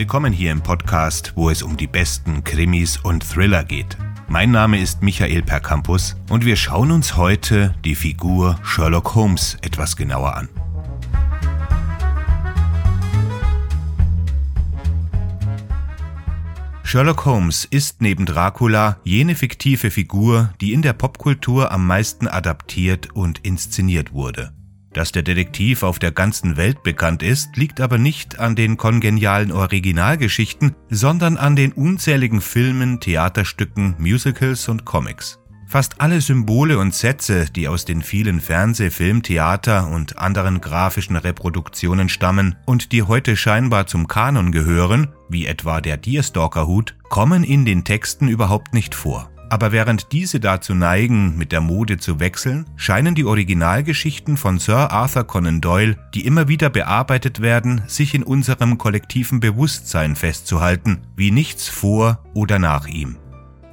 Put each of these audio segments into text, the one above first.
Willkommen hier im Podcast, wo es um die besten Krimis und Thriller geht. Mein Name ist Michael Percampus und wir schauen uns heute die Figur Sherlock Holmes etwas genauer an. Sherlock Holmes ist neben Dracula jene fiktive Figur, die in der Popkultur am meisten adaptiert und inszeniert wurde. Dass der Detektiv auf der ganzen Welt bekannt ist, liegt aber nicht an den kongenialen Originalgeschichten, sondern an den unzähligen Filmen, Theaterstücken, Musicals und Comics. Fast alle Symbole und Sätze, die aus den vielen Fernseh-, Film-, Theater- und anderen grafischen Reproduktionen stammen und die heute scheinbar zum Kanon gehören, wie etwa der Deerstalker-Hut, kommen in den Texten überhaupt nicht vor. Aber während diese dazu neigen, mit der Mode zu wechseln, scheinen die Originalgeschichten von Sir Arthur Conan Doyle, die immer wieder bearbeitet werden, sich in unserem kollektiven Bewusstsein festzuhalten, wie nichts vor oder nach ihm.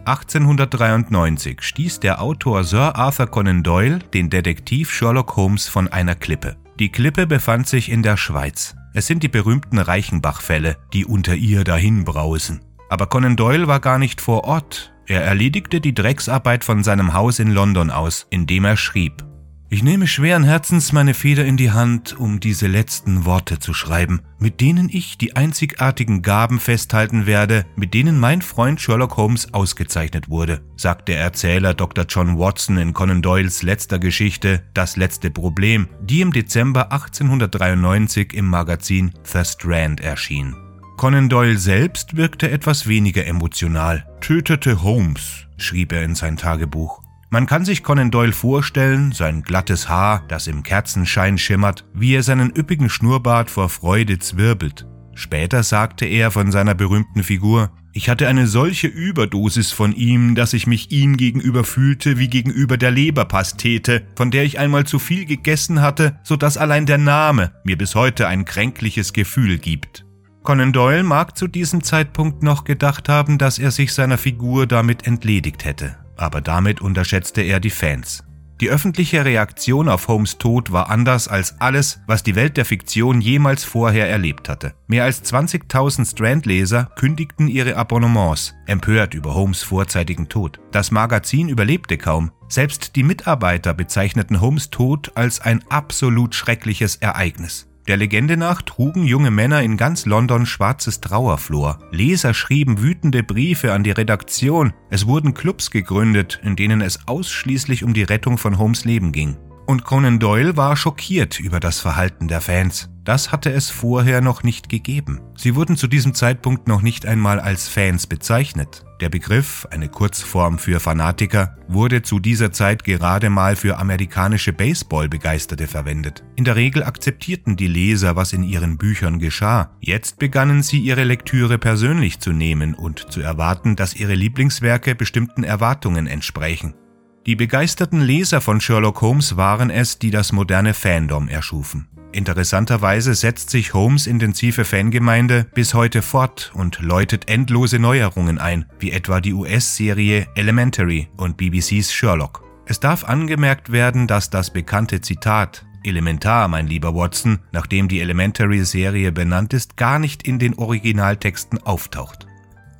1893 stieß der Autor Sir Arthur Conan Doyle den Detektiv Sherlock Holmes von einer Klippe. Die Klippe befand sich in der Schweiz. Es sind die berühmten Reichenbach-Fälle, die unter ihr dahinbrausen. Aber Conan Doyle war gar nicht vor Ort. Er erledigte die Drecksarbeit von seinem Haus in London aus, indem er schrieb. Ich nehme schweren Herzens meine Feder in die Hand, um diese letzten Worte zu schreiben, mit denen ich die einzigartigen Gaben festhalten werde, mit denen mein Freund Sherlock Holmes ausgezeichnet wurde, sagt der Erzähler Dr. John Watson in Conan Doyles letzter Geschichte Das letzte Problem, die im Dezember 1893 im Magazin The Strand erschien. Conan Doyle selbst wirkte etwas weniger emotional. Tötete Holmes, schrieb er in sein Tagebuch. Man kann sich Conan Doyle vorstellen, sein glattes Haar, das im Kerzenschein schimmert, wie er seinen üppigen Schnurrbart vor Freude zwirbelt. Später sagte er von seiner berühmten Figur, ich hatte eine solche Überdosis von ihm, dass ich mich ihm gegenüber fühlte wie gegenüber der Leberpastete, von der ich einmal zu viel gegessen hatte, so dass allein der Name mir bis heute ein kränkliches Gefühl gibt. Conan Doyle mag zu diesem Zeitpunkt noch gedacht haben, dass er sich seiner Figur damit entledigt hätte aber damit unterschätzte er die Fans. Die öffentliche Reaktion auf Holmes Tod war anders als alles, was die Welt der Fiktion jemals vorher erlebt hatte. Mehr als 20.000 Strand-Leser kündigten ihre Abonnements, empört über Holmes vorzeitigen Tod. Das Magazin überlebte kaum. Selbst die Mitarbeiter bezeichneten Holmes Tod als ein absolut schreckliches Ereignis. Der Legende nach trugen junge Männer in ganz London schwarzes Trauerflor. Leser schrieben wütende Briefe an die Redaktion. Es wurden Clubs gegründet, in denen es ausschließlich um die Rettung von Holmes Leben ging. Und Conan Doyle war schockiert über das Verhalten der Fans. Das hatte es vorher noch nicht gegeben. Sie wurden zu diesem Zeitpunkt noch nicht einmal als Fans bezeichnet. Der Begriff, eine Kurzform für Fanatiker, wurde zu dieser Zeit gerade mal für amerikanische Baseball-Begeisterte verwendet. In der Regel akzeptierten die Leser, was in ihren Büchern geschah. Jetzt begannen sie ihre Lektüre persönlich zu nehmen und zu erwarten, dass ihre Lieblingswerke bestimmten Erwartungen entsprechen. Die begeisterten Leser von Sherlock Holmes waren es, die das moderne Fandom erschufen. Interessanterweise setzt sich Holmes intensive Fangemeinde bis heute fort und läutet endlose Neuerungen ein, wie etwa die US-Serie Elementary und BBCs Sherlock. Es darf angemerkt werden, dass das bekannte Zitat Elementar, mein lieber Watson, nachdem die Elementary-Serie benannt ist, gar nicht in den Originaltexten auftaucht.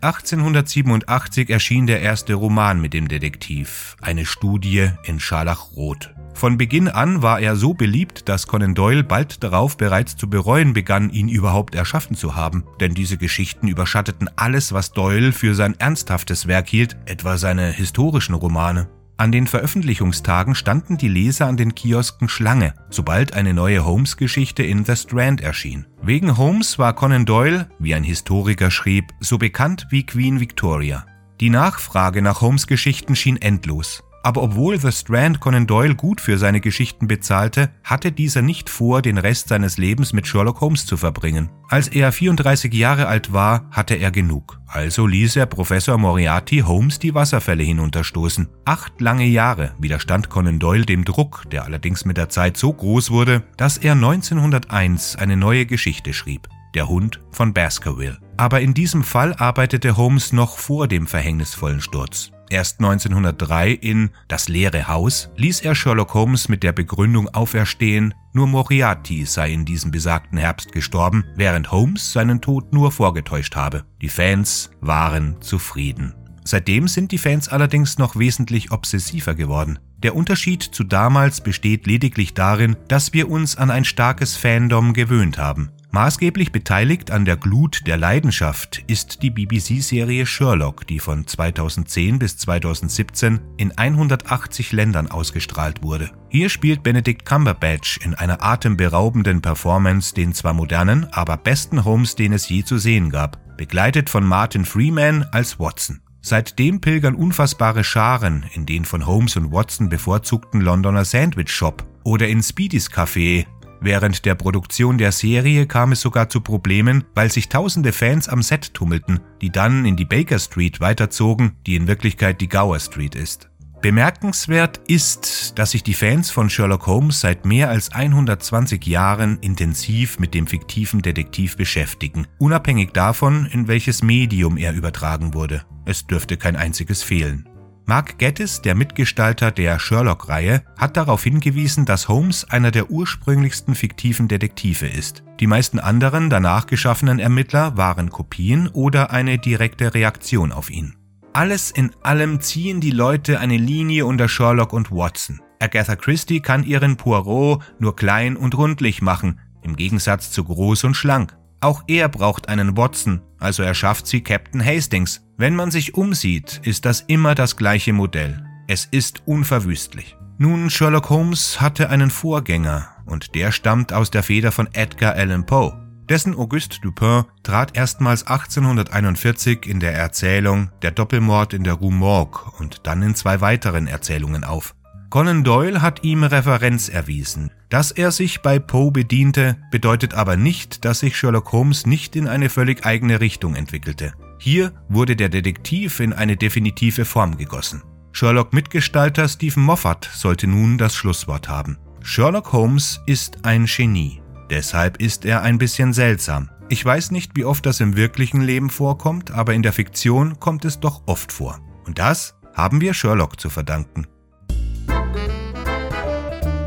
1887 erschien der erste Roman mit dem Detektiv, eine Studie in Scharlachrot. Von Beginn an war er so beliebt, dass Conan Doyle bald darauf bereits zu bereuen begann, ihn überhaupt erschaffen zu haben, denn diese Geschichten überschatteten alles, was Doyle für sein ernsthaftes Werk hielt, etwa seine historischen Romane. An den Veröffentlichungstagen standen die Leser an den Kiosken Schlange, sobald eine neue Holmes-Geschichte in The Strand erschien. Wegen Holmes war Conan Doyle, wie ein Historiker schrieb, so bekannt wie Queen Victoria. Die Nachfrage nach Holmes Geschichten schien endlos. Aber obwohl The Strand Conan Doyle gut für seine Geschichten bezahlte, hatte dieser nicht vor, den Rest seines Lebens mit Sherlock Holmes zu verbringen. Als er 34 Jahre alt war, hatte er genug. Also ließ er Professor Moriarty Holmes die Wasserfälle hinunterstoßen. Acht lange Jahre widerstand Conan Doyle dem Druck, der allerdings mit der Zeit so groß wurde, dass er 1901 eine neue Geschichte schrieb. Der Hund von Baskerville. Aber in diesem Fall arbeitete Holmes noch vor dem verhängnisvollen Sturz. Erst 1903 in Das leere Haus ließ er Sherlock Holmes mit der Begründung auferstehen, nur Moriarty sei in diesem besagten Herbst gestorben, während Holmes seinen Tod nur vorgetäuscht habe. Die Fans waren zufrieden. Seitdem sind die Fans allerdings noch wesentlich obsessiver geworden. Der Unterschied zu damals besteht lediglich darin, dass wir uns an ein starkes Fandom gewöhnt haben. Maßgeblich beteiligt an der Glut der Leidenschaft ist die BBC-Serie Sherlock, die von 2010 bis 2017 in 180 Ländern ausgestrahlt wurde. Hier spielt Benedict Cumberbatch in einer atemberaubenden Performance den zwar modernen, aber besten Holmes, den es je zu sehen gab, begleitet von Martin Freeman als Watson. Seitdem pilgern unfassbare Scharen in den von Holmes und Watson bevorzugten Londoner Sandwich Shop oder in Speedys Café, Während der Produktion der Serie kam es sogar zu Problemen, weil sich tausende Fans am Set tummelten, die dann in die Baker Street weiterzogen, die in Wirklichkeit die Gower Street ist. Bemerkenswert ist, dass sich die Fans von Sherlock Holmes seit mehr als 120 Jahren intensiv mit dem fiktiven Detektiv beschäftigen, unabhängig davon, in welches Medium er übertragen wurde. Es dürfte kein einziges fehlen. Mark Gettis, der Mitgestalter der Sherlock-Reihe, hat darauf hingewiesen, dass Holmes einer der ursprünglichsten fiktiven Detektive ist. Die meisten anderen danach geschaffenen Ermittler waren Kopien oder eine direkte Reaktion auf ihn. Alles in allem ziehen die Leute eine Linie unter Sherlock und Watson. Agatha Christie kann ihren Poirot nur klein und rundlich machen, im Gegensatz zu groß und schlank. Auch er braucht einen Watson, also erschafft sie Captain Hastings, wenn man sich umsieht, ist das immer das gleiche Modell. Es ist unverwüstlich. Nun, Sherlock Holmes hatte einen Vorgänger und der stammt aus der Feder von Edgar Allan Poe. Dessen Auguste Dupin trat erstmals 1841 in der Erzählung Der Doppelmord in der Rue Morgue und dann in zwei weiteren Erzählungen auf. Conan Doyle hat ihm Referenz erwiesen. Dass er sich bei Poe bediente, bedeutet aber nicht, dass sich Sherlock Holmes nicht in eine völlig eigene Richtung entwickelte. Hier wurde der Detektiv in eine definitive Form gegossen. Sherlock-Mitgestalter Stephen Moffat sollte nun das Schlusswort haben. Sherlock Holmes ist ein Genie. Deshalb ist er ein bisschen seltsam. Ich weiß nicht, wie oft das im wirklichen Leben vorkommt, aber in der Fiktion kommt es doch oft vor. Und das haben wir Sherlock zu verdanken.